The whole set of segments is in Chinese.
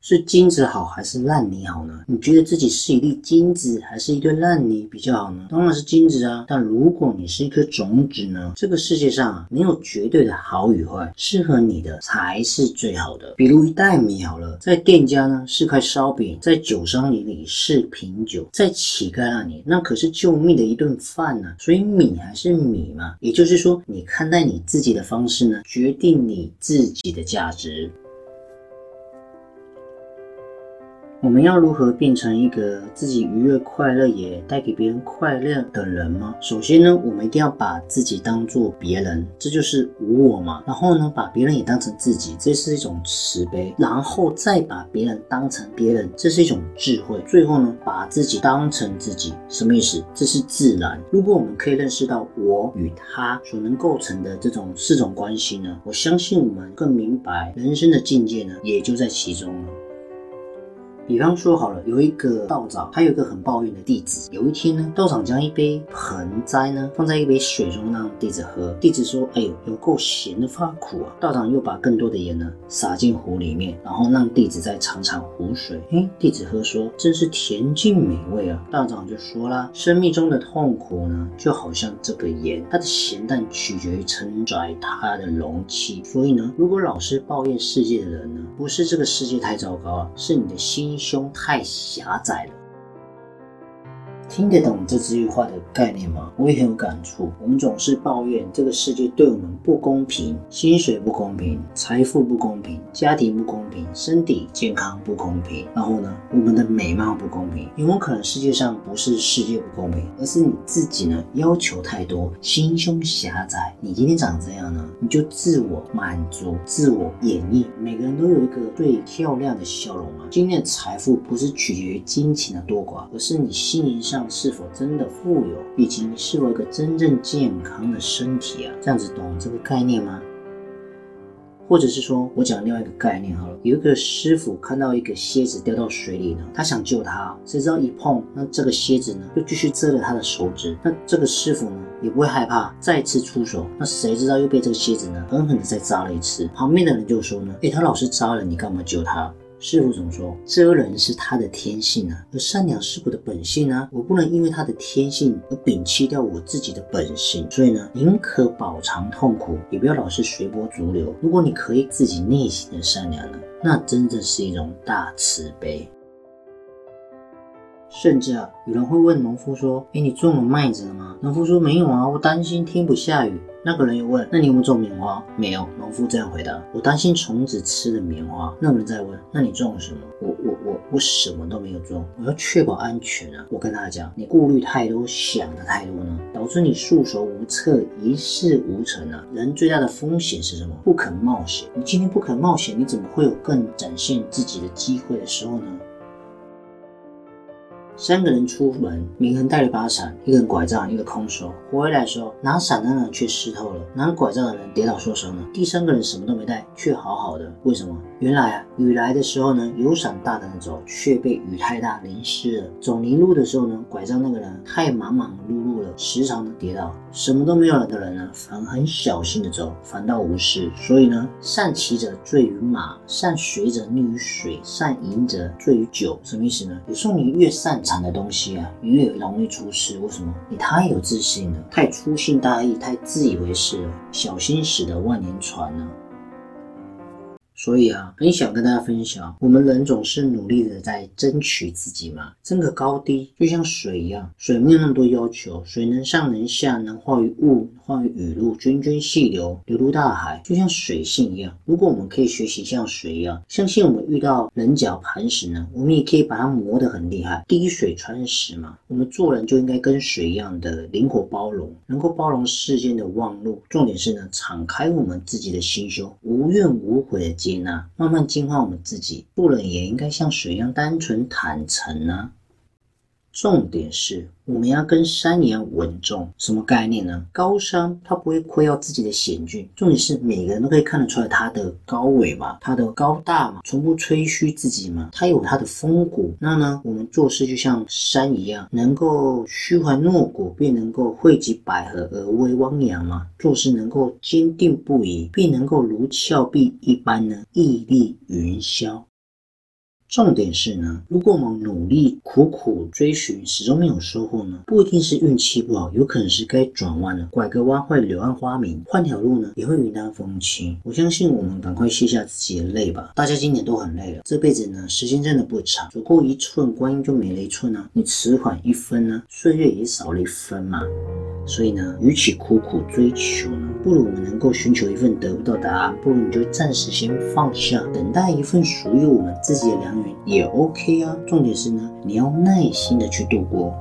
是金子好还是烂泥好呢？你觉得自己是一粒金子还是一堆烂泥比较好呢？当然是金子啊！但如果你是一颗种子呢？这个世界上啊，没有绝对的好与坏，适合你的才是最好的。比如一袋米好了，在店家呢是块烧饼，在酒商里里是瓶酒，在乞丐那里那可是救命的一顿饭呢。所以米还是米嘛，也就是说，你看待你自己的方式呢，决定你自己的价值。我们要如何变成一个自己愉悦、快乐，也带给别人快乐的人吗？首先呢，我们一定要把自己当做别人，这就是无我嘛。然后呢，把别人也当成自己，这是一种慈悲。然后再把别人当成别人，这是一种智慧。最后呢，把自己当成自己，什么意思？这是自然。如果我们可以认识到我与他所能构成的这种四种关系呢，我相信我们更明白人生的境界呢，也就在其中了。比方说好了，有一个道长，他有一个很抱怨的弟子。有一天呢，道长将一杯盆栽呢放在一杯水中，让弟子喝。弟子说：“哎呦，有够咸的，发苦啊！”道长又把更多的盐呢撒进壶里面，然后让弟子再尝尝湖水。哎，弟子喝说：“真是恬静美味啊！”道长就说啦：“生命中的痛苦呢，就好像这个盐，它的咸淡取决于承载它的容器。所以呢，如果老是抱怨世界的人呢，不是这个世界太糟糕啊，是你的心。胸太狭窄了。听得懂这句话的概念吗？我也很有感触。我们总是抱怨这个世界对我们不公平，薪水不公平，财富不公平，家庭不公平，身体健康不公平。然后呢，我们的美貌不公平。有没有可能世界上不是世界不公平，而是你自己呢要求太多，心胸狭窄？你今天长这样呢，你就自我满足、自我演绎。每个人都有一个最漂亮的笑容啊！今天的财富不是取决于金钱的多寡，而是你心灵上。是否真的富有，以及你是否一个真正健康的身体啊？这样子懂这个概念吗？或者是说我讲另外一个概念好了，有一个师傅看到一个蝎子掉到水里呢，他想救它，谁知道一碰，那这个蝎子呢又继续蛰了他的手指，那这个师傅呢也不会害怕，再次出手，那谁知道又被这个蝎子呢狠狠的再扎了一次，旁边的人就说呢，哎，他老是扎了，你干嘛救他？师傅总说，遮人是他的天性啊，而善良是我的本性啊，我不能因为他的天性而摒弃掉我自己的本性。所以呢，宁可饱尝痛苦，也不要老是随波逐流。如果你可以自己内心的善良呢，那真的是一种大慈悲。甚至啊，有人会问农夫说：“哎，你种了麦子了吗？”农夫说：“没有啊，我担心天不下雨。”那个人又问：“那你有没有种棉花？”没有。农夫这样回答：“我担心虫子吃了棉花。”那个人再问：“那你种了什么？”我我我我什么都没有种，我要确保安全啊！我跟他讲：“你顾虑太多，想的太多呢，导致你束手无策，一事无成啊！人最大的风险是什么？不肯冒险。你今天不肯冒险，你怎么会有更展现自己的机会的时候呢？”三个人出门，明恒带了把伞，一个人拐杖，一个空手。回来的时候，拿伞的人却湿透了，拿拐杖的人跌倒受伤了。第三个人什么都没带，却好好的。为什么？原来啊，雨来的时候呢，有伞大胆的走，却被雨太大淋湿了。走泥路的时候呢，拐杖那个人太忙忙碌碌了，时常的跌倒。什么都没有了的人呢，反而很小心的走，反倒无事。所以呢，善骑者醉于马，善随者溺于水，善饮者醉于酒。什么意思呢？有时候你越善产的东西啊，越容易出事。为什么？你太有自信了，太粗心大意，太自以为是了，小心驶得万年船呢。所以啊，很想跟大家分享，我们人总是努力的在争取自己嘛，争个高低，就像水一样，水没有那么多要求，水能上能下，能化于雾，化于雨露，涓涓细流，流入大海，就像水性一样。如果我们可以学习像水一样，相信我们遇到棱角磐石呢，我们也可以把它磨得很厉害，滴水穿石嘛。我们做人就应该跟水一样的灵活包容，能够包容世间的万物。重点是呢，敞开我们自己的心胸，无怨无悔的。接纳，慢慢净化我们自己。不能也应该像水一样单纯坦诚呢。重点是，我们要跟山一样稳重。什么概念呢？高山它不会亏要自己的险峻。重点是，每个人都可以看得出来它的高伟嘛，它的高大嘛，从不吹嘘自己嘛。它有它的风骨。那呢，我们做事就像山一样，能够虚怀若谷，便能够汇集百合而为汪洋嘛。做事能够坚定不移，便能够如峭壁一般呢，屹立云霄。重点是呢，如果我们努力苦苦追寻，始终没有收获呢，不一定是运气不好，有可能是该转弯了，拐个弯会柳暗花明，换条路呢也会云淡风轻。我相信我们赶快卸下自己的累吧，大家今年都很累了，这辈子呢时间真的不长，走过一寸光阴就没了一寸呢，你迟缓一分呢，岁月也少了一分嘛。所以呢，与其苦苦追求呢，不如我们能够寻求一份得不到答案，不如你就暂时先放下，等待一份属于我们自己的良缘也 OK 啊。重点是呢，你要耐心的去度过，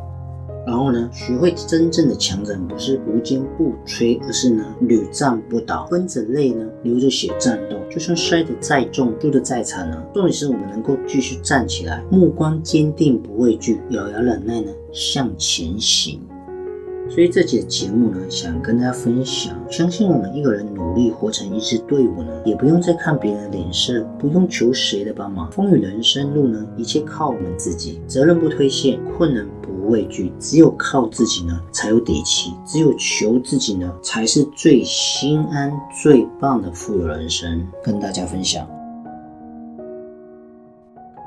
然后呢，学会真正的强者不是无坚不摧，而是呢屡战不倒，分着泪呢流着血战斗，就算摔得再重，输得再惨呢，重点是我们能够继续站起来，目光坚定不畏惧，咬牙忍耐呢向前行。所以这节节目呢，想跟大家分享，相信我们一个人努力活成一支队伍呢，也不用再看别人的脸色，不用求谁的帮忙。风雨人生路呢，一切靠我们自己，责任不推卸，困难不畏惧，只有靠自己呢，才有底气；只有求自己呢，才是最心安、最棒的富有人生。跟大家分享。